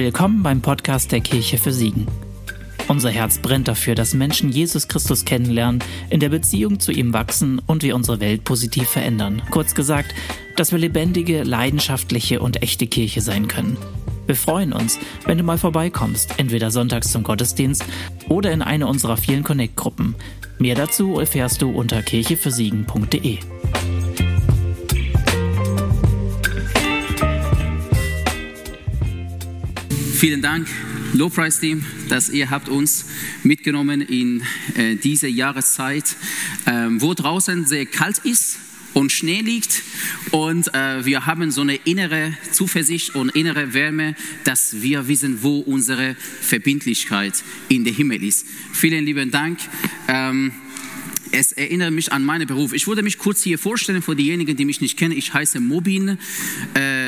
Willkommen beim Podcast der Kirche für Siegen. Unser Herz brennt dafür, dass Menschen Jesus Christus kennenlernen, in der Beziehung zu ihm wachsen und wir unsere Welt positiv verändern. Kurz gesagt, dass wir lebendige, leidenschaftliche und echte Kirche sein können. Wir freuen uns, wenn du mal vorbeikommst, entweder sonntags zum Gottesdienst oder in eine unserer vielen Connect-Gruppen. Mehr dazu erfährst du unter kirchefürsiegen.de. Vielen Dank, Lowprice Team, dass ihr habt uns mitgenommen in äh, diese Jahreszeit, äh, wo draußen sehr kalt ist und Schnee liegt und äh, wir haben so eine innere Zuversicht und innere Wärme, dass wir wissen, wo unsere Verbindlichkeit in der Himmel ist. Vielen lieben Dank. Ähm, es erinnert mich an meinen Beruf. Ich würde mich kurz hier vorstellen für diejenigen, die mich nicht kennen. Ich heiße Mobin äh,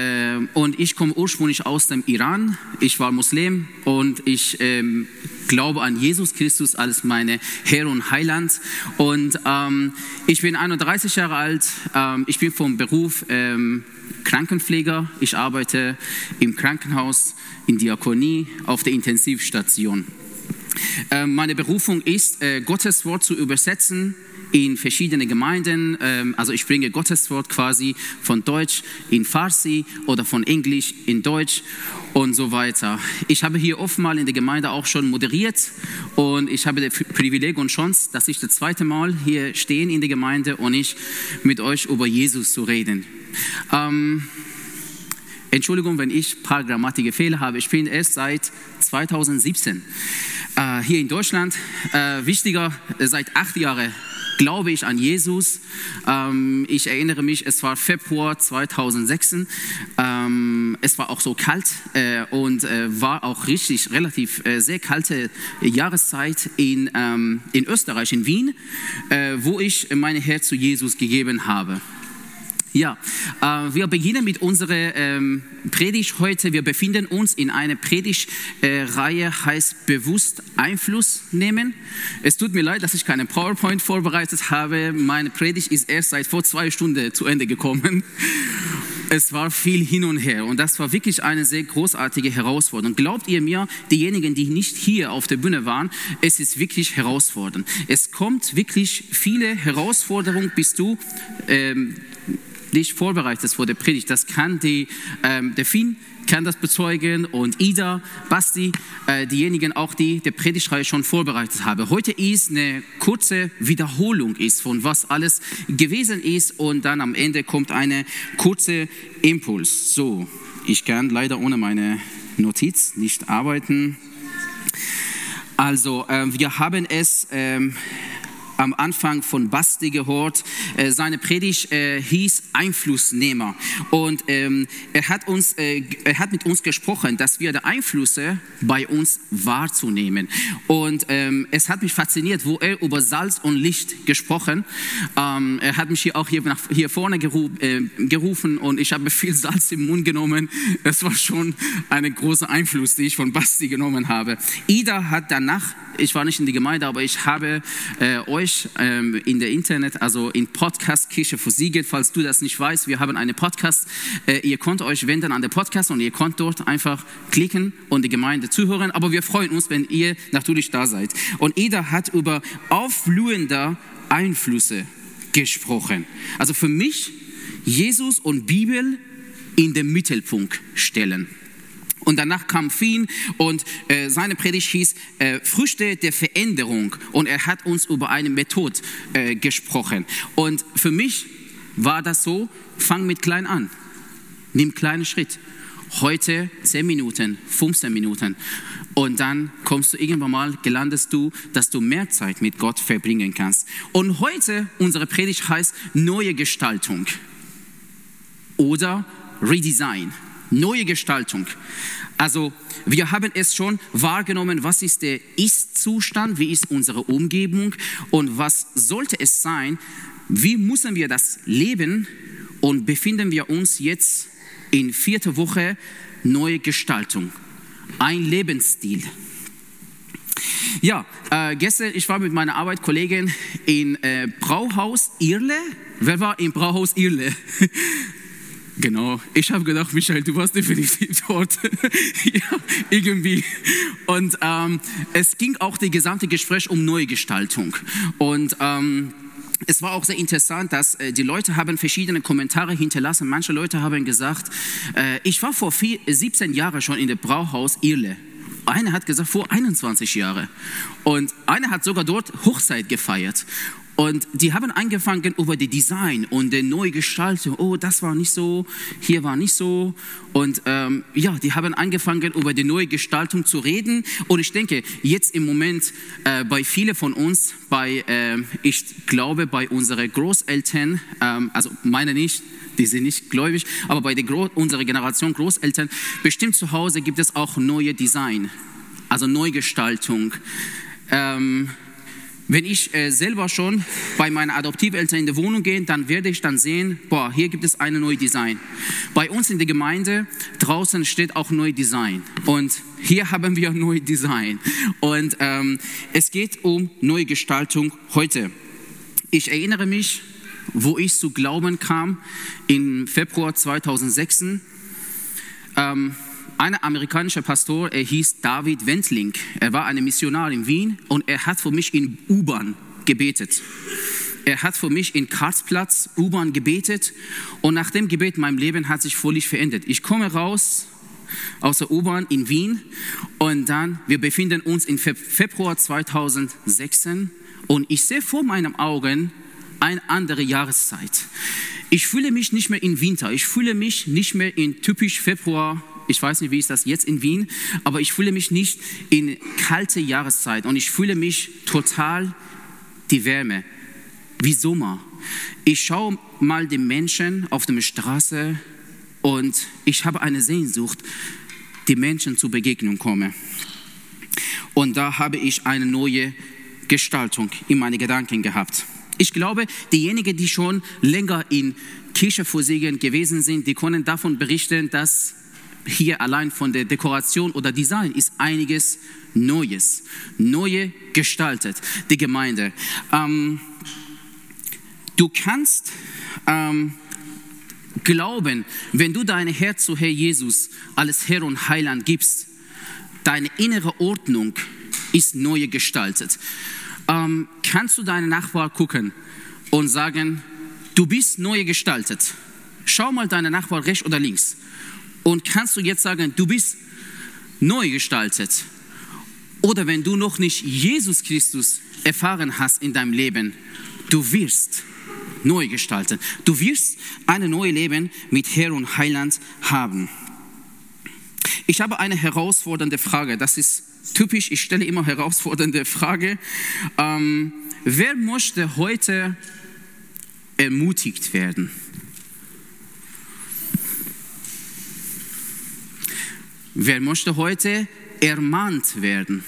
und ich komme ursprünglich aus dem Iran. Ich war Muslim und ich ähm, glaube an Jesus Christus als meine Herr und Heiland. Und ähm, ich bin 31 Jahre alt. Ähm, ich bin vom Beruf ähm, Krankenpfleger. Ich arbeite im Krankenhaus, in Diakonie, auf der Intensivstation. Ähm, meine Berufung ist, äh, Gottes Wort zu übersetzen in verschiedene Gemeinden. Ähm, also ich bringe Gottes Wort quasi von Deutsch in Farsi oder von Englisch in Deutsch und so weiter. Ich habe hier oftmal in der Gemeinde auch schon moderiert und ich habe das Privileg und Chance, dass ich das zweite Mal hier stehe in der Gemeinde und ich mit euch über Jesus zu reden. Ähm, Entschuldigung, wenn ich ein paar Grammatikfehler habe. Ich bin erst seit 2017 äh, hier in Deutschland. Äh, wichtiger, seit acht Jahren glaube ich an Jesus. Ähm, ich erinnere mich, es war Februar 2006. Ähm, es war auch so kalt äh, und äh, war auch richtig relativ äh, sehr kalte Jahreszeit in, ähm, in Österreich, in Wien, äh, wo ich mein Herz zu Jesus gegeben habe. Ja, äh, wir beginnen mit unserer ähm, Predigt heute. Wir befinden uns in einer Predigtreihe, äh, heißt bewusst Einfluss nehmen. Es tut mir leid, dass ich keine PowerPoint vorbereitet habe. Meine Predigt ist erst seit vor zwei Stunden zu Ende gekommen. Es war viel hin und her und das war wirklich eine sehr großartige Herausforderung. Glaubt ihr mir, diejenigen, die nicht hier auf der Bühne waren, es ist wirklich herausfordernd. Es kommt wirklich viele Herausforderungen, bis du ähm, dich vorbereitet vor der Predigt. Das kann die, ähm, der Finn kann das bezeugen und Ida, Basti, äh, diejenigen auch, die der Predigtreihe schon vorbereitet haben. Heute ist eine kurze Wiederholung ist von was alles gewesen ist und dann am Ende kommt eine kurze Impuls. So, ich kann leider ohne meine Notiz nicht arbeiten. Also, äh, wir haben es ähm, am Anfang von Basti gehört. Äh, seine Predigt äh, hieß Einflussnehmer. Und ähm, er, hat uns, äh, er hat mit uns gesprochen, dass wir die Einflüsse bei uns wahrzunehmen. Und ähm, es hat mich fasziniert, wo er über Salz und Licht gesprochen. Ähm, er hat mich hier auch hier, nach, hier vorne geru gerufen und ich habe viel Salz im Mund genommen. Es war schon ein großer Einfluss, den ich von Basti genommen habe. Ida hat danach, ich war nicht in die Gemeinde, aber ich habe äh, euch euch ähm, in der Internet, also in Podcast Kirche für Siegen. Falls du das nicht weißt, wir haben einen Podcast. Äh, ihr könnt euch wenden an den Podcast und ihr könnt dort einfach klicken und die Gemeinde zuhören. Aber wir freuen uns, wenn ihr natürlich da seid. Und Eda hat über aufblühende Einflüsse gesprochen. Also für mich Jesus und Bibel in den Mittelpunkt stellen. Und danach kam Fien und äh, seine Predigt hieß äh, Früchte der Veränderung. Und er hat uns über eine Methode äh, gesprochen. Und für mich war das so, fang mit klein an. Nimm kleinen Schritt. Heute 10 Minuten, 15 Minuten. Und dann kommst du irgendwann mal, gelandest du, dass du mehr Zeit mit Gott verbringen kannst. Und heute, unsere Predigt heißt neue Gestaltung oder Redesign neue Gestaltung. Also wir haben es schon wahrgenommen, was ist der Ist-Zustand, wie ist unsere Umgebung und was sollte es sein, wie müssen wir das leben und befinden wir uns jetzt in vierter Woche neue Gestaltung, ein Lebensstil. Ja, äh, gestern, ich war mit meiner Arbeitskollegin in äh, Brauhaus Irle. Wer war im Brauhaus Irle? Genau. Ich habe gedacht, Michael, du warst definitiv dort. ja, irgendwie. Und ähm, es ging auch das gesamte Gespräch um Neugestaltung. Und ähm, es war auch sehr interessant, dass äh, die Leute haben verschiedene Kommentare hinterlassen. Manche Leute haben gesagt, äh, ich war vor vier, 17 Jahren schon in der Brauhaus Irle. Einer hat gesagt, vor 21 Jahren. Und einer hat sogar dort Hochzeit gefeiert. Und die haben angefangen über die Design und die Neugestaltung. Oh, das war nicht so, hier war nicht so. Und ähm, ja, die haben angefangen über die Neugestaltung zu reden. Und ich denke, jetzt im Moment äh, bei vielen von uns, bei, äh, ich glaube, bei unseren Großeltern, ähm, also meine nicht, die sind nicht gläubig, aber bei Gro unserer Generation Großeltern, bestimmt zu Hause gibt es auch neue Design, also Neugestaltung. Ähm, wenn ich äh, selber schon bei meinen Adoptiveltern in die Wohnung gehe, dann werde ich dann sehen, boah, hier gibt es eine neue Design. Bei uns in der Gemeinde draußen steht auch neu Design und hier haben wir neu Design und ähm, es geht um neue Gestaltung heute. Ich erinnere mich, wo ich zu Glauben kam, im Februar 2006. Ähm, ein amerikanischer Pastor, er hieß David Wendling. Er war ein Missionar in Wien und er hat für mich in U-Bahn gebetet. Er hat für mich in Karlsplatz U-Bahn gebetet und nach dem Gebet mein Leben hat sich völlig verändert. Ich komme raus aus der U-Bahn in Wien und dann, wir befinden uns im Februar 2016 und ich sehe vor meinen Augen eine andere Jahreszeit. Ich fühle mich nicht mehr in Winter, ich fühle mich nicht mehr in typisch Februar ich weiß nicht, wie ist das jetzt in Wien, aber ich fühle mich nicht in kalte Jahreszeit und ich fühle mich total die Wärme, wie Sommer. Ich schaue mal die Menschen auf der Straße und ich habe eine Sehnsucht, die Menschen zur Begegnung komme. Und da habe ich eine neue Gestaltung in meine Gedanken gehabt. Ich glaube, diejenigen, die schon länger in Kirche gewesen sind, die können davon berichten, dass hier allein von der Dekoration oder Design ist einiges Neues, neue gestaltet, die Gemeinde. Ähm, du kannst ähm, glauben, wenn du dein Herz zu Herr Jesus als Herr und Heiland gibst, deine innere Ordnung ist neu gestaltet. Ähm, kannst du deinen Nachbar gucken und sagen, du bist neu gestaltet. Schau mal deinen Nachbar rechts oder links und kannst du jetzt sagen, du bist neu gestaltet? Oder wenn du noch nicht Jesus Christus erfahren hast in deinem Leben, du wirst neu gestaltet. Du wirst ein neues Leben mit Herr und Heiland haben. Ich habe eine herausfordernde Frage. Das ist typisch. Ich stelle immer herausfordernde Frage. Ähm, wer möchte heute ermutigt werden? Wer möchte heute ermahnt werden?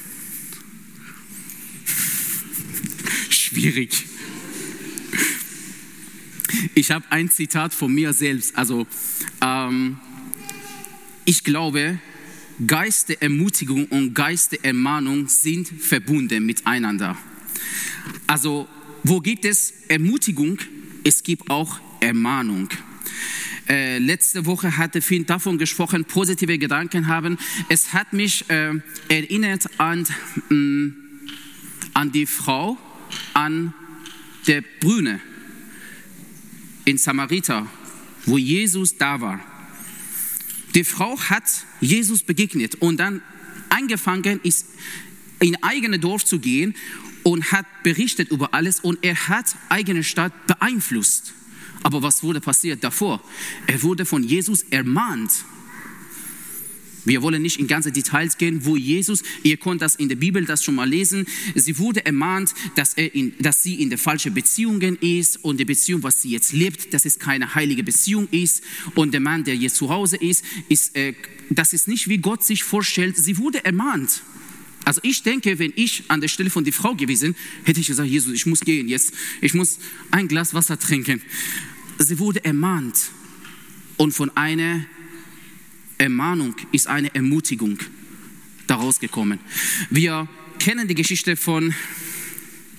Schwierig. Ich habe ein Zitat von mir selbst. Also, ähm, ich glaube, Geist der Ermutigung und Geist der Ermahnung sind verbunden miteinander. Also, wo gibt es Ermutigung? Es gibt auch Ermahnung. Äh, letzte Woche hatte Finn davon gesprochen, positive Gedanken haben. Es hat mich äh, erinnert an, mh, mm, an die Frau, an der Brüne in Samariter, wo Jesus da war. Die Frau hat Jesus begegnet und dann angefangen ist, in eigene Dorf zu gehen und hat berichtet über alles und er hat eigene Stadt beeinflusst. Aber was wurde passiert davor? Er wurde von Jesus ermahnt. Wir wollen nicht in ganze Details gehen, wo Jesus, ihr könnt das in der Bibel das schon mal lesen, sie wurde ermahnt, dass, er in, dass sie in der falschen Beziehungen ist und die Beziehung, was sie jetzt lebt, dass es keine heilige Beziehung ist und der Mann, der jetzt zu Hause ist, ist äh, das ist nicht, wie Gott sich vorstellt. Sie wurde ermahnt. Also ich denke, wenn ich an der Stelle von der Frau gewesen, hätte ich gesagt, Jesus, ich muss gehen jetzt, ich muss ein Glas Wasser trinken sie wurde ermahnt. Und von einer Ermahnung ist eine Ermutigung daraus gekommen. Wir kennen die Geschichte von,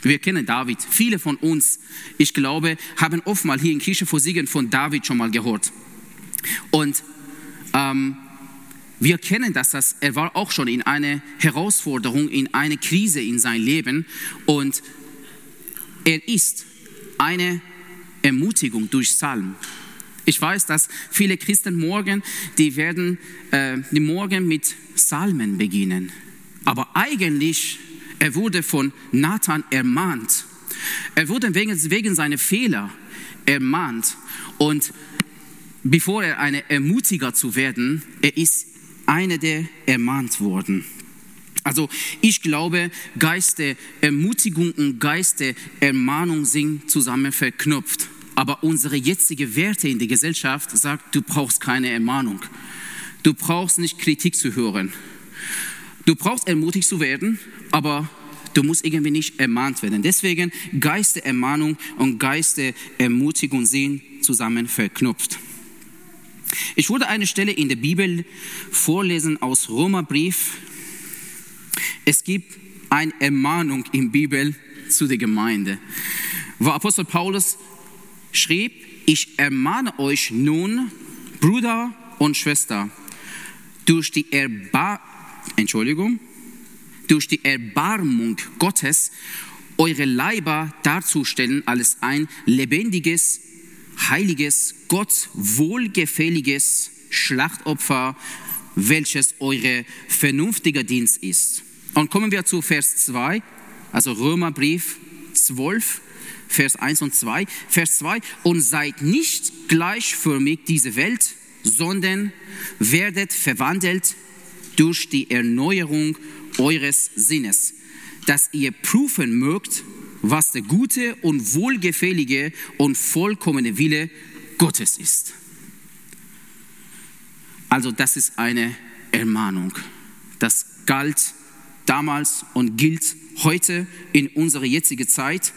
wir kennen David. Viele von uns, ich glaube, haben oftmals hier in Kirche vor Siegen von David schon mal gehört. Und ähm, wir kennen das, dass er war auch schon in eine Herausforderung, in eine Krise in sein Leben und er ist eine Ermutigung durch Psalm. Ich weiß, dass viele Christen morgen, die werden äh, die morgen mit Psalmen beginnen. Aber eigentlich, er wurde von Nathan ermahnt. Er wurde wegen, wegen seiner Fehler ermahnt. Und bevor er eine Ermutiger zu werden, er ist einer, der ermahnt worden. Also ich glaube, Geist der Ermutigung und Geist der Ermahnung sind zusammen verknüpft. Aber unsere jetzige Werte in der Gesellschaft sagt, du brauchst keine Ermahnung. Du brauchst nicht Kritik zu hören. Du brauchst ermutigt zu werden, aber du musst irgendwie nicht ermahnt werden. Deswegen Geist der Ermahnung und Geist der Ermutigung sind zusammen verknüpft. Ich würde eine Stelle in der Bibel vorlesen aus Römerbrief. Es gibt eine Ermahnung in Bibel zu der Gemeinde. Wo Apostel Paulus schrieb, ich ermahne euch nun, Bruder und Schwester, durch die, Erbar Entschuldigung, durch die Erbarmung Gottes eure Leiber darzustellen als ein lebendiges, heiliges, Gott wohlgefälliges Schlachtopfer, welches eure vernünftiger Dienst ist. Und kommen wir zu Vers 2, also Römerbrief 12, Vers 1 und 2. Vers 2, und seid nicht gleichförmig diese Welt, sondern werdet verwandelt durch die Erneuerung eures Sinnes, dass ihr prüfen mögt, was der gute und wohlgefällige und vollkommene Wille Gottes ist. Also das ist eine Ermahnung. Das galt damals und gilt heute in unserer jetzigen Zeit.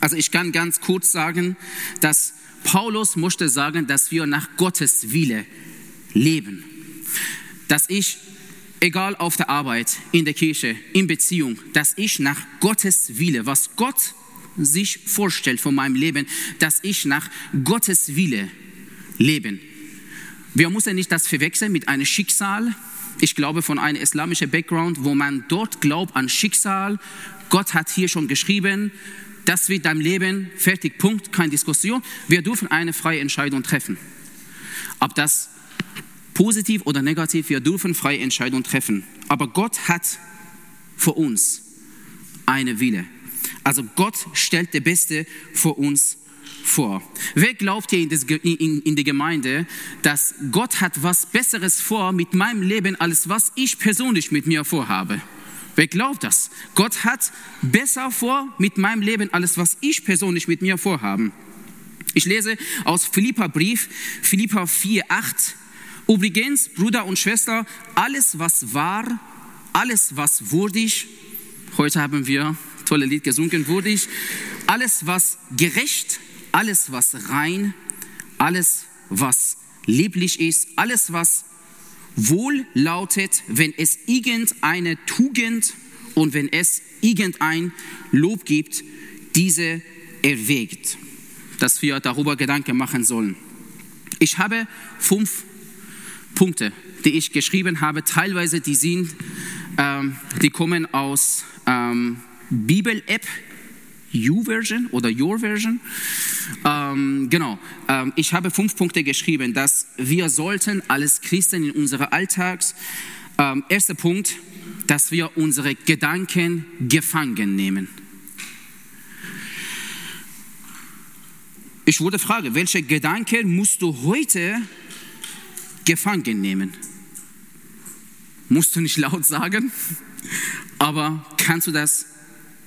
Also ich kann ganz kurz sagen, dass Paulus musste sagen, dass wir nach Gottes Wille leben. Dass ich, egal auf der Arbeit, in der Kirche, in Beziehung, dass ich nach Gottes Wille, was Gott sich vorstellt von meinem Leben, dass ich nach Gottes Wille leben. Wir müssen nicht das verwechseln mit einem Schicksal. Ich glaube von einem islamischen Background, wo man dort glaubt an Schicksal. Gott hat hier schon geschrieben, das wird dein Leben, fertig, Punkt, keine Diskussion. Wir dürfen eine freie Entscheidung treffen. Ob das positiv oder negativ, wir dürfen freie Entscheidung treffen. Aber Gott hat für uns eine Wille. Also Gott stellt der Beste für uns vor. Wer glaubt hier in, die Gemeinde, dass Gott hat was Besseres vor mit meinem Leben, als was ich persönlich mit mir vorhabe? Wer glaubt das? Gott hat besser vor mit meinem Leben, alles was ich persönlich mit mir vorhaben. Ich lese aus Philippa Brief, Philippa 4, 8. Übrigens, Bruder und Schwester, alles was wahr, alles was würdig, heute haben wir tolle Lied gesungen, würdig, alles was gerecht, alles was rein, alles was lieblich ist, alles was wohl lautet, wenn es irgendeine Tugend und wenn es irgendein Lob gibt, diese erwägt, dass wir darüber Gedanken machen sollen. Ich habe fünf Punkte, die ich geschrieben habe. Teilweise die sind, ähm, die kommen aus ähm, Bibel-App, U-Version oder Your Version. Ähm, genau, ähm, ich habe fünf Punkte geschrieben, dass wir sollten als Christen in unserem Alltags, ähm, erster Punkt, dass wir unsere Gedanken gefangen nehmen. Ich würde fragen, welche Gedanken musst du heute gefangen nehmen? Musst du nicht laut sagen, aber kannst du das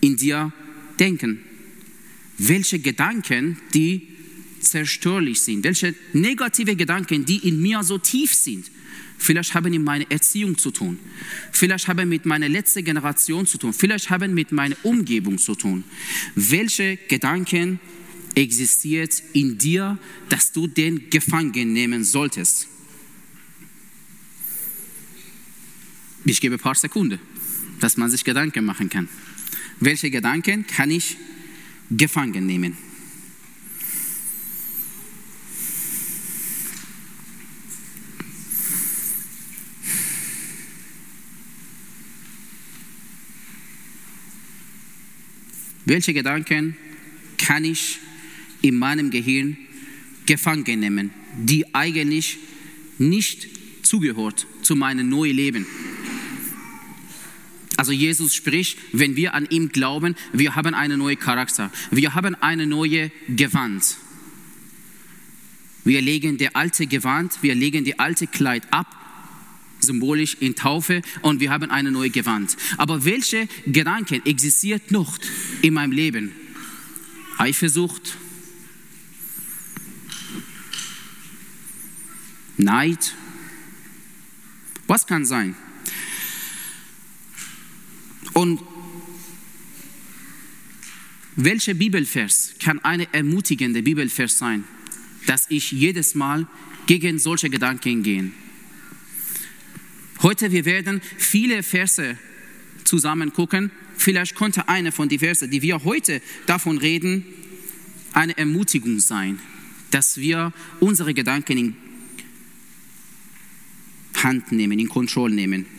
in dir denken? welche Gedanken, die zerstörlich sind, welche negative Gedanken, die in mir so tief sind. Vielleicht haben mit meiner Erziehung zu tun. Vielleicht haben mit meiner letzten Generation zu tun. Vielleicht haben mit meiner Umgebung zu tun. Welche Gedanken existiert in dir, dass du den gefangen nehmen solltest? Ich gebe ein paar Sekunden, dass man sich Gedanken machen kann. Welche Gedanken kann ich gefangen nehmen? Welche Gedanken kann ich in meinem Gehirn gefangen nehmen, die eigentlich nicht zugehört zu meinem neuen Leben? Also Jesus spricht, wenn wir an ihm glauben, wir haben einen neuen Charakter, wir haben eine neue Gewand. Wir legen der alte Gewand, wir legen die alte Kleid ab, symbolisch in Taufe, und wir haben eine neue Gewand. Aber welche Gedanken existiert noch in meinem Leben? Eifersucht, Neid. Was kann sein? Und welcher Bibelvers kann eine ermutigende Bibelvers sein, dass ich jedes Mal gegen solche Gedanken gehe? Heute wir werden viele Verse zusammen gucken. Vielleicht konnte eine von den Verse, die wir heute davon reden, eine Ermutigung sein, dass wir unsere Gedanken in Hand nehmen, in Kontrolle nehmen.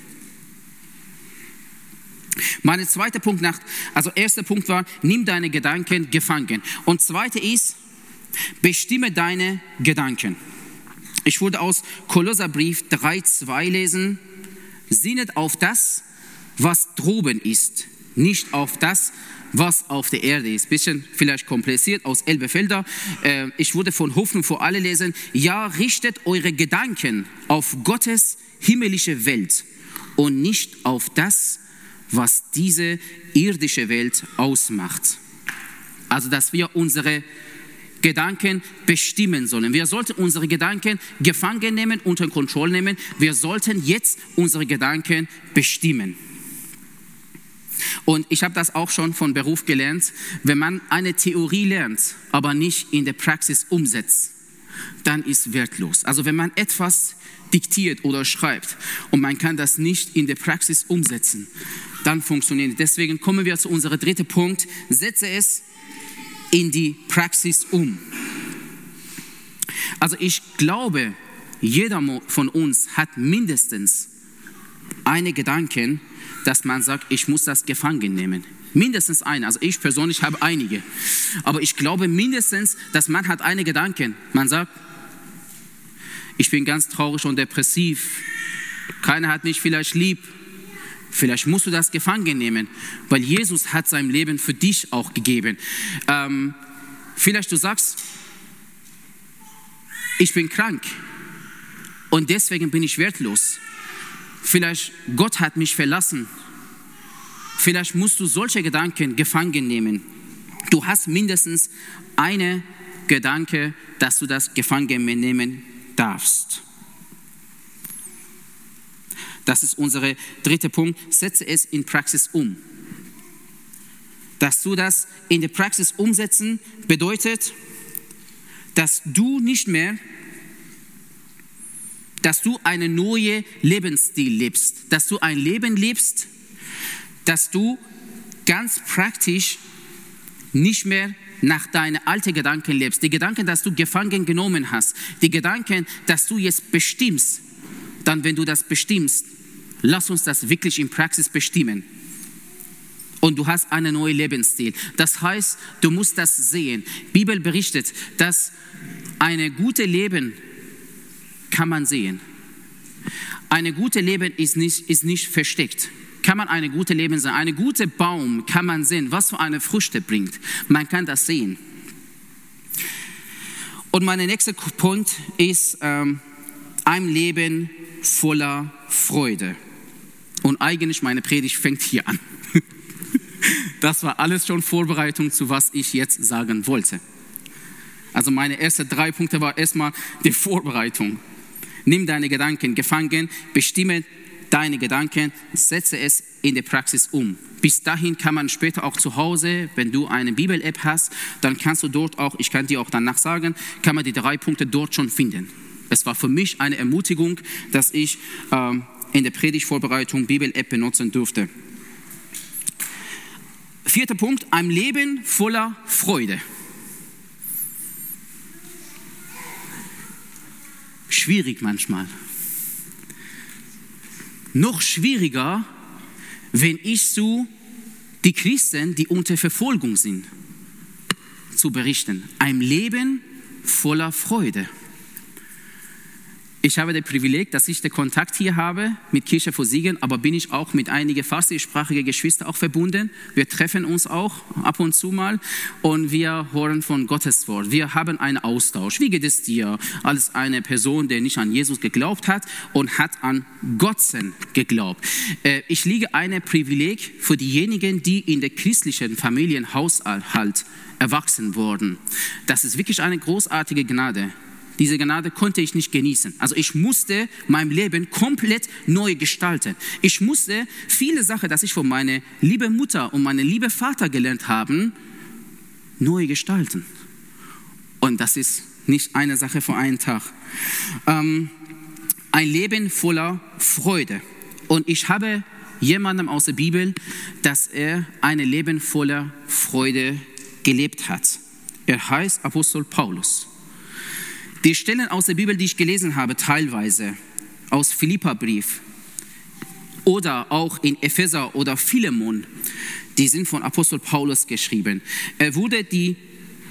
Mein zweiter Punkt nach, also erster Punkt war, nimm deine Gedanken gefangen. Und zweiter ist, bestimme deine Gedanken. Ich würde aus Kolosserbrief 3,2 lesen, sinnet auf das, was droben ist, nicht auf das, was auf der Erde ist. Bisschen vielleicht kompliziert aus Elbefelder. Äh, ich würde von Hoffnung vor alle lesen. Ja, richtet eure Gedanken auf Gottes himmlische Welt und nicht auf das, was diese irdische Welt ausmacht. Also, dass wir unsere Gedanken bestimmen sollen. Wir sollten unsere Gedanken gefangen nehmen, unter Kontrolle nehmen. Wir sollten jetzt unsere Gedanken bestimmen. Und ich habe das auch schon von Beruf gelernt, wenn man eine Theorie lernt, aber nicht in der Praxis umsetzt, dann ist wertlos. Also wenn man etwas diktiert oder schreibt und man kann das nicht in der Praxis umsetzen, dann funktioniert es. Deswegen kommen wir zu unserem dritten Punkt. Setze es in die Praxis um. Also ich glaube, jeder von uns hat mindestens eine Gedanken, dass man sagt, ich muss das gefangen nehmen. Mindestens eine. Also ich persönlich habe einige. Aber ich glaube mindestens, dass man hat eine Gedanken. Man sagt, ich bin ganz traurig und depressiv. Keiner hat mich vielleicht lieb. Vielleicht musst du das gefangen nehmen, weil Jesus hat sein Leben für dich auch gegeben. Ähm, vielleicht du sagst, ich bin krank und deswegen bin ich wertlos. Vielleicht Gott hat mich verlassen. Vielleicht musst du solche Gedanken gefangen nehmen. Du hast mindestens eine Gedanke, dass du das gefangen nehmen darfst. Das ist unser dritter Punkt. Setze es in Praxis um. Dass du das in der Praxis umsetzen bedeutet, dass du nicht mehr dass du einen neuen Lebensstil lebst, dass du ein Leben lebst, dass du ganz praktisch nicht mehr nach deinen alten Gedanken lebst, die Gedanken, dass du gefangen genommen hast, die Gedanken, dass du jetzt bestimmst, dann wenn du das bestimmst, lass uns das wirklich in Praxis bestimmen. Und du hast einen neuen Lebensstil. Das heißt, du musst das sehen. Die Bibel berichtet, dass ein gutes Leben kann man sehen. Eine gute Leben ist nicht, ist nicht versteckt. Kann man eine gute Leben sehen? Eine gute Baum kann man sehen, was für eine Früchte bringt. Man kann das sehen. Und mein nächster Punkt ist ähm, ein Leben voller Freude. Und eigentlich meine Predigt fängt hier an. Das war alles schon Vorbereitung zu was ich jetzt sagen wollte. Also meine ersten drei Punkte war erstmal die Vorbereitung. Nimm deine Gedanken gefangen, bestimme deine Gedanken, setze es in der Praxis um. Bis dahin kann man später auch zu Hause, wenn du eine Bibel-App hast, dann kannst du dort auch, ich kann dir auch danach sagen, kann man die drei Punkte dort schon finden. Es war für mich eine Ermutigung, dass ich ähm, in der Predigtvorbereitung Bibel-App benutzen durfte. Vierter Punkt, ein Leben voller Freude. schwierig manchmal. Noch schwieriger, wenn ich so die Christen, die unter Verfolgung sind, zu berichten. Ein Leben voller Freude. Ich habe das Privileg, dass ich den Kontakt hier habe mit Kirche vor Siegen, aber bin ich auch mit einigen farsischsprachigen Geschwistern auch verbunden. Wir treffen uns auch ab und zu mal und wir hören von Gottes Wort. Wir haben einen Austausch. Wie geht es dir als eine Person, die nicht an Jesus geglaubt hat und hat an Gottsen geglaubt? Äh, ich liege ein Privileg für diejenigen, die in der christlichen Familienhaushalt erwachsen wurden. Das ist wirklich eine großartige Gnade. Diese Gnade konnte ich nicht genießen. Also ich musste mein Leben komplett neu gestalten. Ich musste viele Sachen, die ich von meiner lieben Mutter und meinem lieben Vater gelernt habe, neu gestalten. Und das ist nicht eine Sache vor einem Tag. Ähm, ein Leben voller Freude. Und ich habe jemandem aus der Bibel, dass er ein Leben voller Freude gelebt hat. Er heißt Apostel Paulus. Die Stellen aus der Bibel, die ich gelesen habe, teilweise aus Philippa-Brief oder auch in Epheser oder Philemon, die sind von Apostel Paulus geschrieben. Er wurde die,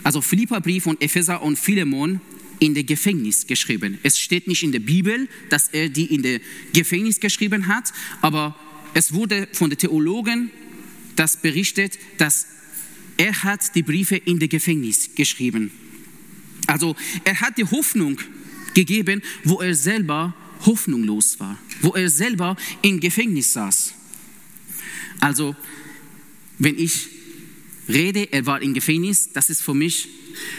also Philippa-Brief und Epheser und Philemon in der Gefängnis geschrieben. Es steht nicht in der Bibel, dass er die in der Gefängnis geschrieben hat, aber es wurde von den Theologen das berichtet, dass er hat die Briefe in der Gefängnis geschrieben. Also er hat die Hoffnung gegeben, wo er selber hoffnungslos war, wo er selber im Gefängnis saß. Also wenn ich rede, er war im Gefängnis, das ist für mich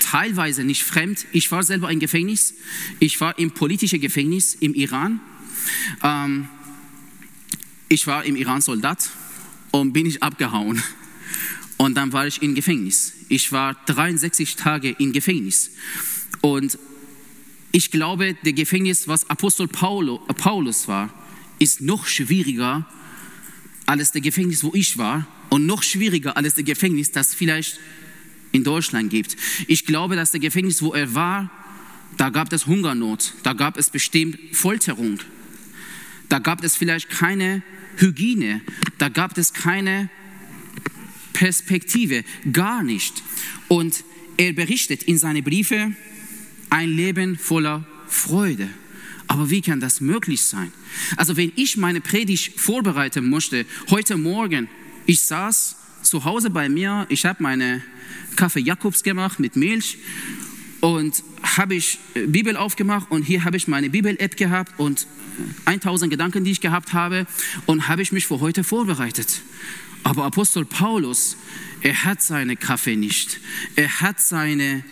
teilweise nicht fremd. Ich war selber im Gefängnis, ich war im politischen Gefängnis im Iran. Ähm, ich war im Iran Soldat und bin ich abgehauen. Und dann war ich im Gefängnis. Ich war 63 Tage im Gefängnis. Und ich glaube, der Gefängnis, was Apostel Paulo, Paulus war, ist noch schwieriger als der Gefängnis, wo ich war. Und noch schwieriger als der Gefängnis, das vielleicht in Deutschland gibt. Ich glaube, dass der Gefängnis, wo er war, da gab es Hungernot, da gab es bestimmt Folterung, da gab es vielleicht keine Hygiene, da gab es keine Perspektive, gar nicht. Und er berichtet in seinen Briefe ein Leben voller Freude. Aber wie kann das möglich sein? Also wenn ich meine Predigt vorbereiten musste, heute Morgen, ich saß zu Hause bei mir, ich habe meine Kaffee Jakobs gemacht mit Milch und habe ich äh, Bibel aufgemacht und hier habe ich meine Bibel-App gehabt und 1000 Gedanken, die ich gehabt habe und habe ich mich für heute vorbereitet. Aber Apostel Paulus, er hat seine Kaffee nicht. Er hat seine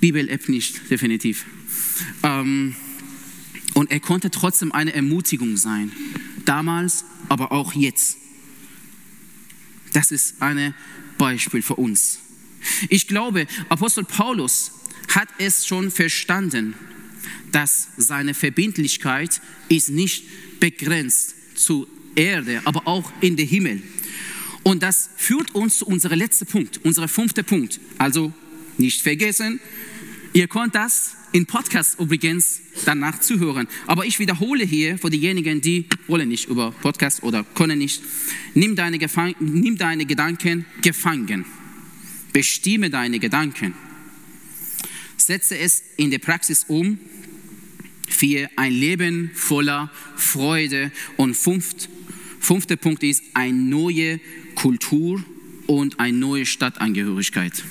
Bibel-App nicht, definitiv. Ähm, und er konnte trotzdem eine Ermutigung sein. Damals, aber auch jetzt. Das ist ein Beispiel für uns. Ich glaube, Apostel Paulus hat es schon verstanden, dass seine Verbindlichkeit ist nicht begrenzt zu Erde, aber auch in den Himmel. Und das führt uns zu unserem letzten Punkt, unser fünfter Punkt. Also nicht vergessen, ihr könnt das in Podcast übrigens danach zuhören. Aber ich wiederhole hier für diejenigen, die wollen nicht über Podcast oder können nicht. Nimm deine, Gefang nimm deine Gedanken gefangen. Bestimme deine Gedanken. Setze es in der Praxis um. Vier, ein Leben voller Freude. Und fünft, Fünfter Punkt ist eine neue Kultur und eine neue Stadtangehörigkeit.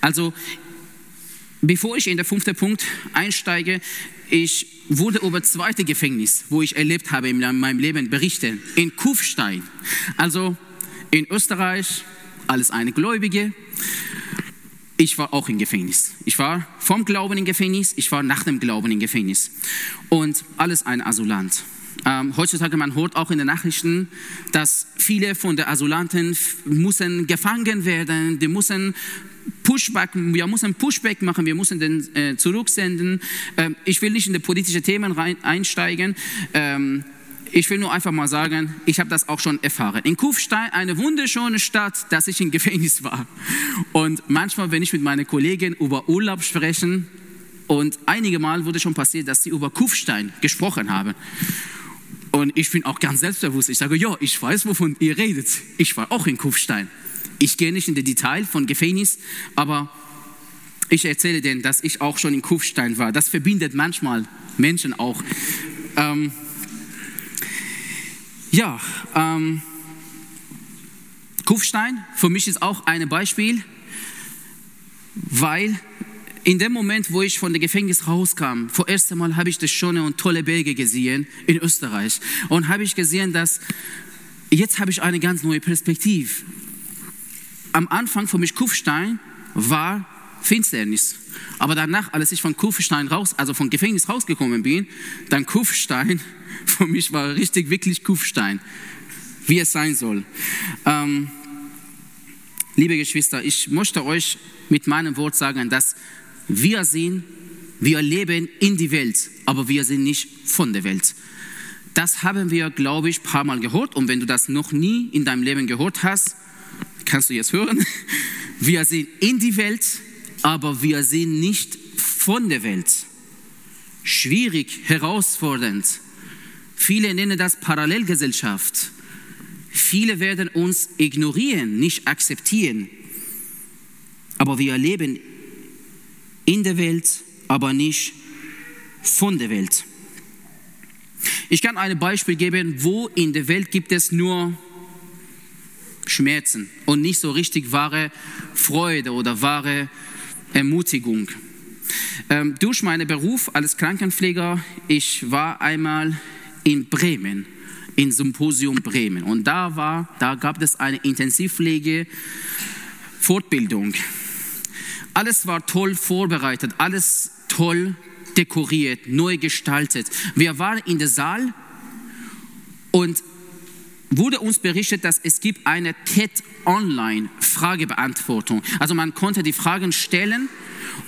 Also, bevor ich in den fünften Punkt einsteige, ich wurde über zweite Gefängnis, wo ich erlebt habe in meinem Leben, berichten. In Kufstein. Also in Österreich, alles eine Gläubige. Ich war auch im Gefängnis. Ich war vom Glauben im Gefängnis, ich war nach dem Glauben im Gefängnis. Und alles ein Asylant. Ähm, heutzutage, man hört auch in den Nachrichten, dass viele von den Asylanten müssen gefangen werden, die müssen Pushback, wir müssen Pushback machen, wir müssen den äh, zurücksenden. Ähm, ich will nicht in die politischen Themen rein, einsteigen. Ähm, ich will nur einfach mal sagen, ich habe das auch schon erfahren. In Kufstein, eine wunderschöne Stadt, dass ich im Gefängnis war. Und manchmal, wenn ich mit meinen Kollegen über Urlaub spreche, und einige Mal wurde schon passiert, dass sie über Kufstein gesprochen haben. Und ich bin auch ganz selbstbewusst. Ich sage, ja, ich weiß, wovon ihr redet. Ich war auch in Kufstein. Ich gehe nicht in die Detail von Gefängnis, aber ich erzähle denen, dass ich auch schon in Kufstein war. Das verbindet manchmal Menschen auch. Ähm, ja, ähm, Kufstein für mich ist auch ein Beispiel, weil in dem Moment, wo ich von dem Gefängnis rauskam, vor erstem Mal habe ich das schöne und tolle Berge gesehen in Österreich und habe ich gesehen, dass jetzt habe ich eine ganz neue Perspektive. Am Anfang für mich Kufstein war Finsternis. Aber danach, als ich von Kufstein raus, also vom Gefängnis rausgekommen bin, dann Kufstein, für mich war richtig wirklich Kufstein, wie es sein soll. Ähm, liebe Geschwister, ich möchte euch mit meinem Wort sagen, dass wir sind, wir leben in die Welt, aber wir sind nicht von der Welt. Das haben wir, glaube ich, ein paar Mal gehört. Und wenn du das noch nie in deinem Leben gehört hast, kannst du jetzt hören. Wir sind in die Welt, aber wir sind nicht von der Welt. Schwierig, herausfordernd. Viele nennen das Parallelgesellschaft. Viele werden uns ignorieren, nicht akzeptieren. Aber wir leben in der Welt, aber nicht von der Welt. Ich kann ein Beispiel geben, wo in der Welt gibt es nur Schmerzen und nicht so richtig wahre Freude oder wahre Ermutigung. Ähm, durch meinen Beruf als Krankenpfleger, ich war einmal in Bremen, in Symposium Bremen. Und da war, da gab es eine Intensivpflege Fortbildung. Alles war toll vorbereitet, alles toll dekoriert, neu gestaltet. Wir waren in der Saal und wurde uns berichtet, dass es gibt eine TED Online Fragebeantwortung. Also man konnte die Fragen stellen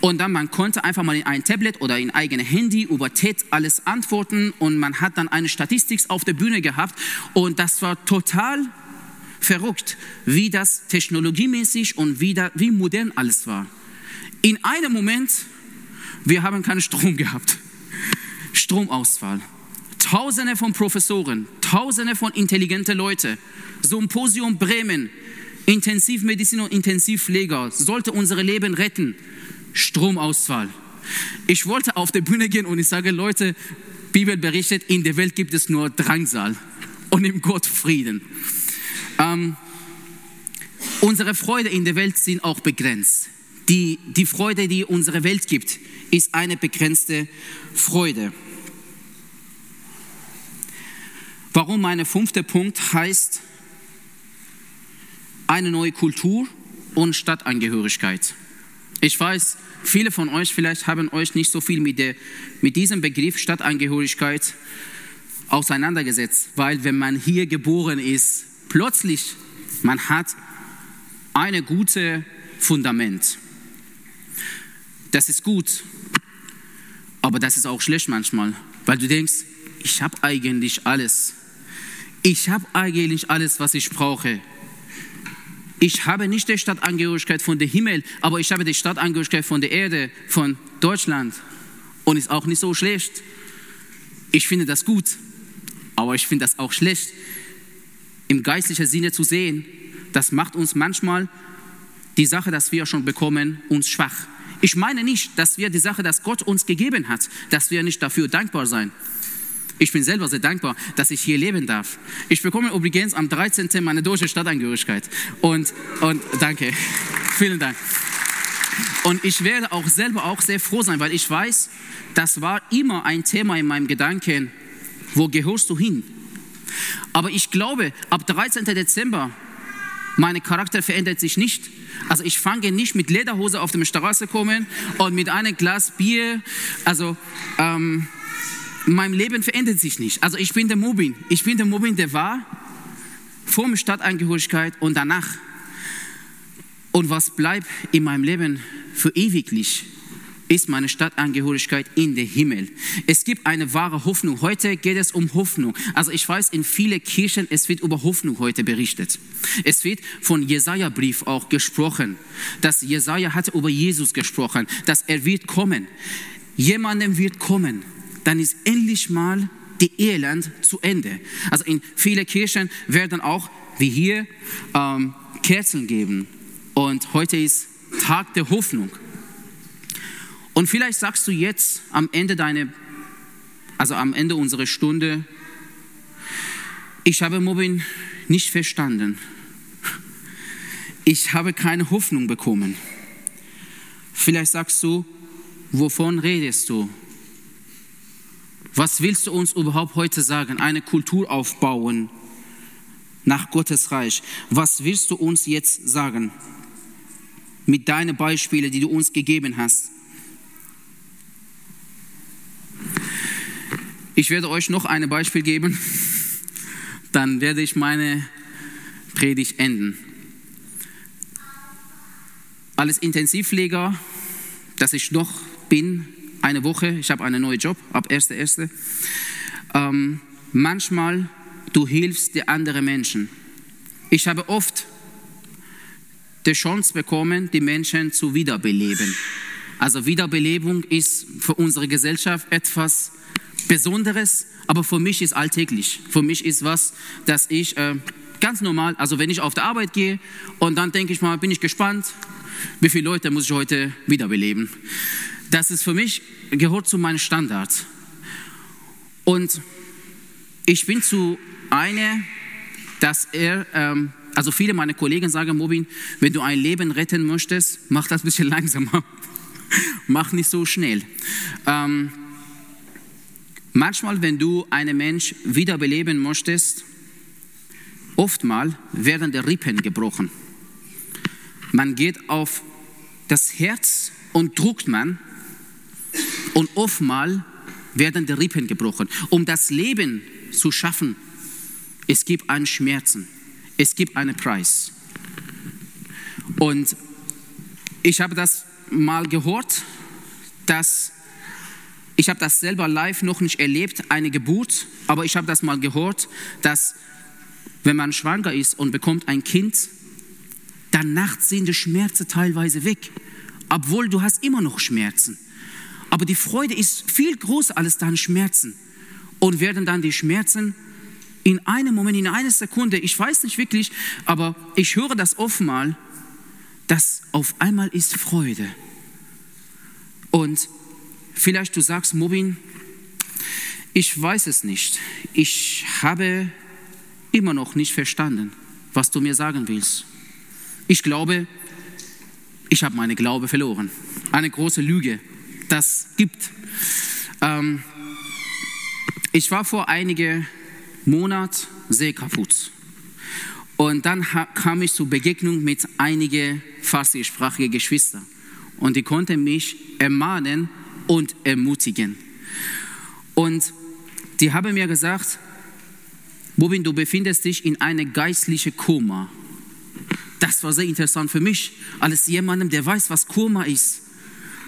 und dann man konnte einfach mal in ein Tablet oder in eigene Handy über TED alles antworten und man hat dann eine Statistik auf der Bühne gehabt und das war total verrückt, wie das technologiemäßig und wie, da, wie modern alles war. In einem Moment, wir haben keinen Strom gehabt. Stromausfall. Tausende von Professoren, Tausende von intelligenten Leuten, Symposium Bremen, Intensivmedizin und Intensivpfleger, sollte unser Leben retten. Stromausfall. Ich wollte auf die Bühne gehen und ich sage, Leute, Bibel berichtet, in der Welt gibt es nur Drangsal und im Gott Frieden. Ähm, unsere Freude in der Welt sind auch begrenzt. Die, die Freude, die unsere Welt gibt, ist eine begrenzte Freude. Warum mein fünfter Punkt heißt eine neue Kultur und Stadtangehörigkeit. Ich weiß, viele von euch vielleicht haben euch nicht so viel mit, der, mit diesem Begriff Stadtangehörigkeit auseinandergesetzt, weil wenn man hier geboren ist, plötzlich man hat eine gute Fundament. Das ist gut, aber das ist auch schlecht manchmal, weil du denkst, ich habe eigentlich alles. Ich habe eigentlich alles, was ich brauche. Ich habe nicht die Stadtangehörigkeit von dem Himmel, aber ich habe die Stadtangehörigkeit von der Erde, von Deutschland. Und ist auch nicht so schlecht. Ich finde das gut, aber ich finde das auch schlecht. Im geistlichen Sinne zu sehen, das macht uns manchmal die Sache, dass wir schon bekommen, uns schwach. Ich meine nicht, dass wir die Sache, dass Gott uns gegeben hat, dass wir nicht dafür dankbar sein. Ich bin selber sehr dankbar, dass ich hier leben darf. Ich bekomme übrigens am 13. meine deutsche Stadtangehörigkeit. Und, und danke. Vielen Dank. Und ich werde auch selber auch sehr froh sein, weil ich weiß, das war immer ein Thema in meinem Gedanken. Wo gehörst du hin? Aber ich glaube, ab 13. Dezember, mein Charakter verändert sich nicht. Also ich fange nicht mit Lederhose auf der Straße kommen und mit einem Glas Bier. Also ähm, mein Leben verändert sich nicht. Also ich bin der Mubin. Ich bin der Mubin, der war vor der Stadtangehörigkeit und danach. Und was bleibt in meinem Leben für ewiglich, ist meine Stadtangehörigkeit in den Himmel. Es gibt eine wahre Hoffnung. Heute geht es um Hoffnung. Also ich weiß, in vielen Kirchen, es wird über Hoffnung heute berichtet. Es wird von Jesaja-Brief auch gesprochen, dass Jesaja hat über Jesus gesprochen, dass er wird kommen. Jemandem wird kommen dann ist endlich mal die Elend zu Ende. Also in viele Kirchen werden auch, wie hier, ähm, Kerzen geben. Und heute ist Tag der Hoffnung. Und vielleicht sagst du jetzt am Ende deiner, also am Ende unserer Stunde, ich habe Mobbing nicht verstanden. Ich habe keine Hoffnung bekommen. Vielleicht sagst du, wovon redest du? Was willst du uns überhaupt heute sagen? Eine Kultur aufbauen nach Gottes Reich. Was willst du uns jetzt sagen? Mit deinen Beispielen, die du uns gegeben hast. Ich werde euch noch ein Beispiel geben, dann werde ich meine Predigt enden. Als Intensivpfleger, dass ich noch bin, eine Woche, ich habe einen neuen Job ab 1.1. Ähm, manchmal du hilfst die anderen Menschen. Ich habe oft die Chance bekommen, die Menschen zu wiederbeleben. Also Wiederbelebung ist für unsere Gesellschaft etwas Besonderes, aber für mich ist alltäglich. Für mich ist was, dass ich äh, ganz normal, also wenn ich auf der Arbeit gehe und dann denke ich mal, bin ich gespannt, wie viele Leute muss ich heute wiederbeleben. Das ist für mich, gehört zu meinen Standards. Und ich bin zu einer, dass er, ähm, also viele meiner Kollegen sagen, Mobin, wenn du ein Leben retten möchtest, mach das ein bisschen langsamer. mach nicht so schnell. Ähm, manchmal, wenn du einen Mensch wiederbeleben möchtest, oftmal werden die Rippen gebrochen. Man geht auf das Herz und druckt man und oftmals werden die Rippen gebrochen. Um das Leben zu schaffen, es gibt einen Schmerzen, es gibt einen Preis. Und ich habe das mal gehört, dass ich habe das selber live noch nicht erlebt, eine Geburt, aber ich habe das mal gehört, dass wenn man schwanger ist und bekommt ein Kind, danach sind die Schmerzen teilweise weg, obwohl du hast immer noch Schmerzen. Aber die Freude ist viel größer als deine Schmerzen. Und werden dann die Schmerzen in einem Moment, in einer Sekunde, ich weiß nicht wirklich, aber ich höre das oftmal, dass auf einmal ist Freude. Und vielleicht du sagst, Mobin, ich weiß es nicht. Ich habe immer noch nicht verstanden, was du mir sagen willst. Ich glaube, ich habe meine Glaube verloren. Eine große Lüge das gibt. Ähm, ich war vor einigen Monaten sehr kaputt. Und dann kam ich zur Begegnung mit einigen farsischsprachigen Geschwistern. Und die konnten mich ermahnen und ermutigen. Und die haben mir gesagt, Bobin, du befindest dich in einem geistlichen Koma. Das war sehr interessant für mich, als jemandem, der weiß, was Koma ist.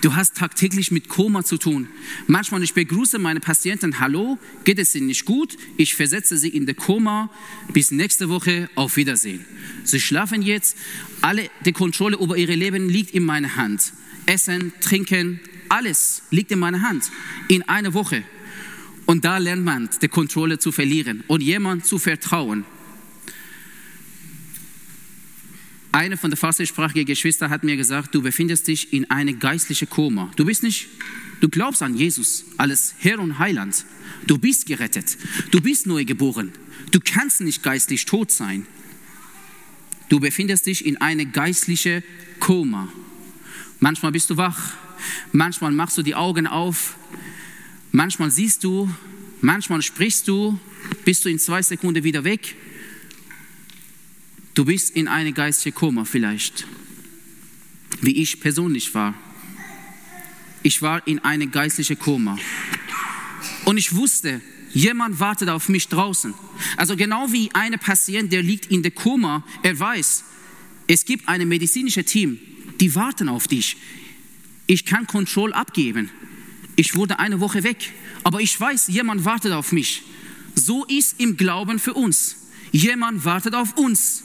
Du hast tagtäglich mit Koma zu tun. Manchmal ich begrüße meine Patienten, hallo, geht es Ihnen nicht gut? Ich versetze Sie in der Koma. Bis nächste Woche, auf Wiedersehen. Sie schlafen jetzt. Alle, die Kontrolle über Ihr Leben liegt in meiner Hand. Essen, Trinken, alles liegt in meiner Hand. In einer Woche. Und da lernt man, die Kontrolle zu verlieren und jemand zu vertrauen. eine von der farsischsprachigen Geschwister hat mir gesagt, du befindest dich in einem geistlichen Koma. Du bist nicht, du glaubst an Jesus als Herr und Heiland. Du bist gerettet. Du bist neu geboren. Du kannst nicht geistlich tot sein. Du befindest dich in einem geistlichen Koma. Manchmal bist du wach. Manchmal machst du die Augen auf. Manchmal siehst du. Manchmal sprichst du. Bist du in zwei Sekunden wieder weg. Du bist in eine geistige Koma vielleicht, wie ich persönlich war. Ich war in eine geistliche Koma. Und ich wusste, jemand wartet auf mich draußen. Also genau wie eine Patient, der liegt in der Koma, er weiß, es gibt ein medizinisches Team, die warten auf dich. Ich kann Kontrolle abgeben. Ich wurde eine Woche weg, aber ich weiß, jemand wartet auf mich. So ist im Glauben für uns. Jemand wartet auf uns.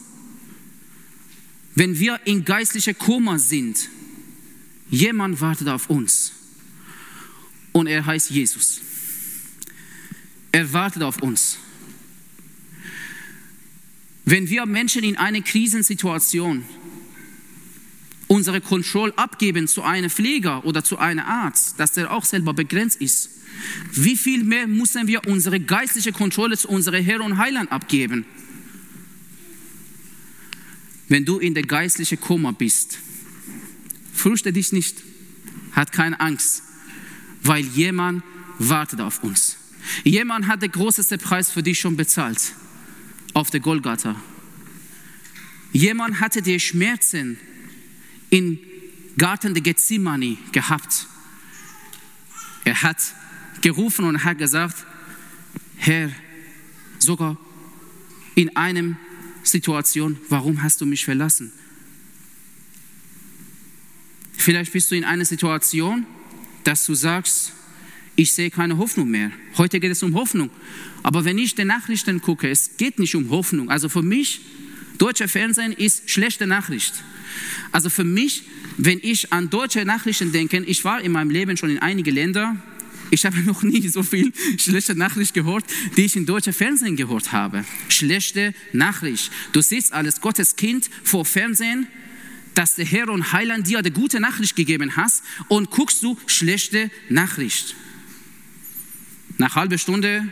Wenn wir in geistlicher Koma sind, jemand wartet auf uns und er heißt Jesus. Er wartet auf uns. Wenn wir Menschen in einer Krisensituation unsere Kontrolle abgeben zu einem Pfleger oder zu einem Arzt, dass der auch selber begrenzt ist, wie viel mehr müssen wir unsere geistliche Kontrolle zu unserem Herr und Heiland abgeben? Wenn du in der geistlichen Koma bist, fürchte dich nicht, hat keine Angst, weil jemand wartet auf uns. Jemand hat den größten Preis für dich schon bezahlt, auf der Golgatha. Jemand hatte die Schmerzen im Garten der Gethsemane gehabt. Er hat gerufen und hat gesagt, Herr, sogar in einem Situation, warum hast du mich verlassen? Vielleicht bist du in einer Situation, dass du sagst, ich sehe keine Hoffnung mehr. Heute geht es um Hoffnung. Aber wenn ich die Nachrichten gucke, es geht nicht um Hoffnung. Also für mich, deutscher Fernsehen ist schlechte Nachricht. Also für mich, wenn ich an deutsche Nachrichten denke, ich war in meinem Leben schon in einige Länder, ich habe noch nie so viel schlechte Nachricht gehört, die ich in deutscher Fernsehen gehört habe. Schlechte Nachricht. Du siehst als Gottes Kind vor Fernsehen, dass der Herr und Heiland dir eine gute Nachricht gegeben hast und guckst du schlechte Nachricht. Nach halber Stunde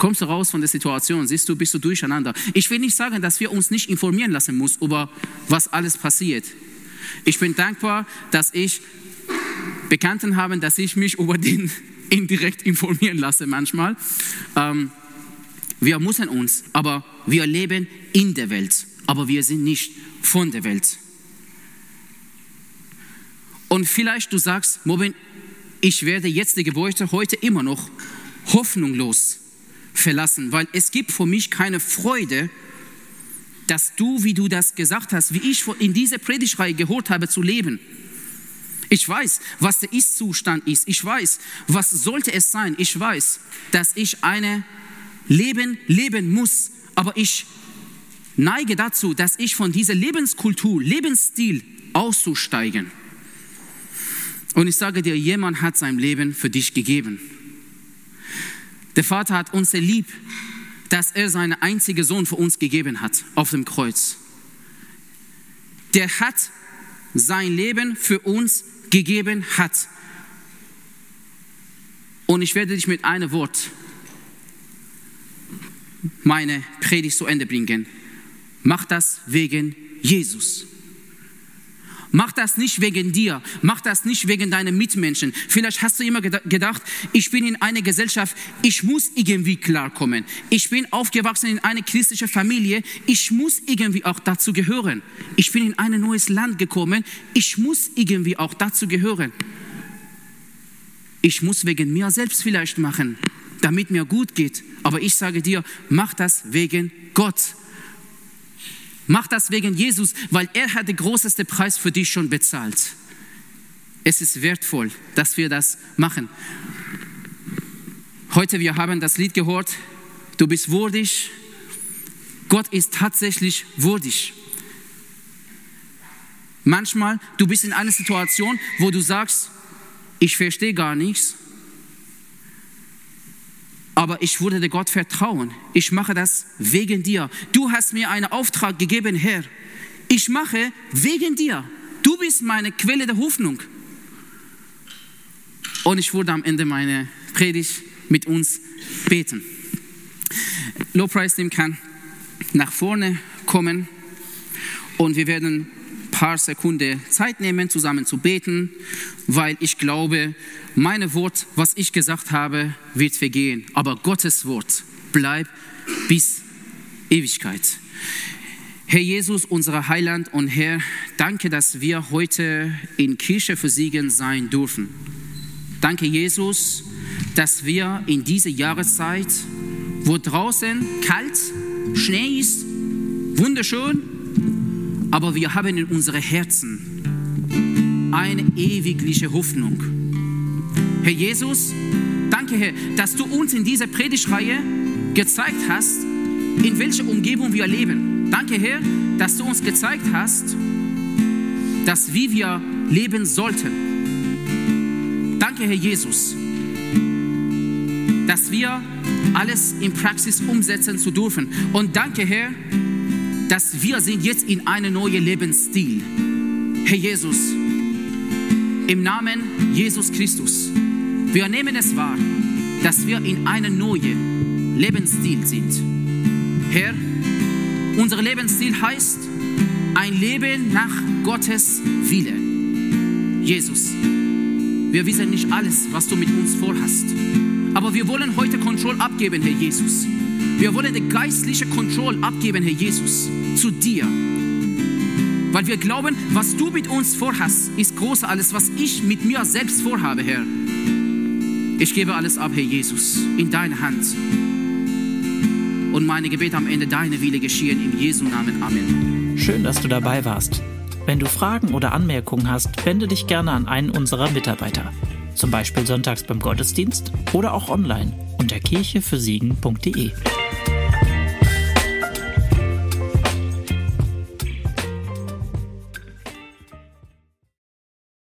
kommst du raus von der Situation, siehst du, bist du durcheinander. Ich will nicht sagen, dass wir uns nicht informieren lassen müssen über was alles passiert. Ich bin dankbar, dass ich Bekannten habe, dass ich mich über den indirekt informieren lasse manchmal. Ähm, wir müssen uns, aber wir leben in der Welt, aber wir sind nicht von der Welt. Und vielleicht du sagst, Mobin, ich werde jetzt die Gebäude heute immer noch hoffnungslos verlassen, weil es gibt für mich keine Freude, dass du, wie du das gesagt hast, wie ich in dieser Predigtreihe gehört habe, zu leben. Ich weiß, was der Ist-Zustand ist. Ich weiß, was sollte es sein. Ich weiß, dass ich ein Leben leben muss. Aber ich neige dazu, dass ich von dieser Lebenskultur, Lebensstil auszusteigen. Und ich sage dir, jemand hat sein Leben für dich gegeben. Der Vater hat uns lieb, dass er seinen einzigen Sohn für uns gegeben hat auf dem Kreuz. Der hat sein Leben für uns gegeben hat. Und ich werde dich mit einem Wort meine Predigt zu Ende bringen. Mach das wegen Jesus. Mach das nicht wegen dir, mach das nicht wegen deinen Mitmenschen. Vielleicht hast du immer gedacht, ich bin in einer Gesellschaft, ich muss irgendwie klarkommen. Ich bin aufgewachsen in einer christlichen Familie, ich muss irgendwie auch dazu gehören. Ich bin in ein neues Land gekommen, ich muss irgendwie auch dazu gehören. Ich muss wegen mir selbst vielleicht machen, damit mir gut geht. Aber ich sage dir, mach das wegen Gott. Mach das wegen Jesus, weil er hat den größten Preis für dich schon bezahlt. Es ist wertvoll, dass wir das machen. Heute, wir haben das Lied gehört, du bist würdig. Gott ist tatsächlich würdig. Manchmal, du bist in einer Situation, wo du sagst, ich verstehe gar nichts aber ich würde Gott vertrauen. Ich mache das wegen dir. Du hast mir einen Auftrag gegeben, Herr. Ich mache wegen dir. Du bist meine Quelle der Hoffnung. Und ich würde am Ende meine Predigt mit uns beten. Lobpreis Team kann nach vorne kommen und wir werden paar Sekunden Zeit nehmen, zusammen zu beten, weil ich glaube, meine Wort, was ich gesagt habe, wird vergehen. Aber Gottes Wort bleibt bis Ewigkeit. Herr Jesus, unser Heiland und Herr, danke, dass wir heute in Kirche für Siegen sein dürfen. Danke, Jesus, dass wir in dieser Jahreszeit, wo draußen kalt, Schnee ist, wunderschön, aber wir haben in unseren Herzen eine ewigliche Hoffnung. Herr Jesus, danke Herr, dass du uns in dieser Predigtreihe gezeigt hast, in welcher Umgebung wir leben. Danke Herr, dass du uns gezeigt hast, dass wie wir leben sollten. Danke Herr Jesus. dass wir alles in Praxis umsetzen zu dürfen. Und danke, Herr, dass wir sind jetzt in einen neuen Lebensstil. Herr Jesus, im Namen Jesus Christus, wir nehmen es wahr, dass wir in einem neuen Lebensstil sind. Herr, unser Lebensstil heißt ein Leben nach Gottes Wille. Jesus, wir wissen nicht alles, was du mit uns vorhast. Aber wir wollen heute Kontrolle abgeben, Herr Jesus. Wir wollen die geistliche Kontrolle abgeben, Herr Jesus, zu dir. Weil wir glauben, was du mit uns vorhast, ist größer als was ich mit mir selbst vorhabe, Herr. Ich gebe alles ab, Herr Jesus, in deine Hand. Und meine Gebete am Ende, deine Wille geschehen, im Jesu Namen. Amen. Schön, dass du dabei warst. Wenn du Fragen oder Anmerkungen hast, wende dich gerne an einen unserer Mitarbeiter. Zum Beispiel sonntags beim Gottesdienst oder auch online unter kirchefürsiegen.de.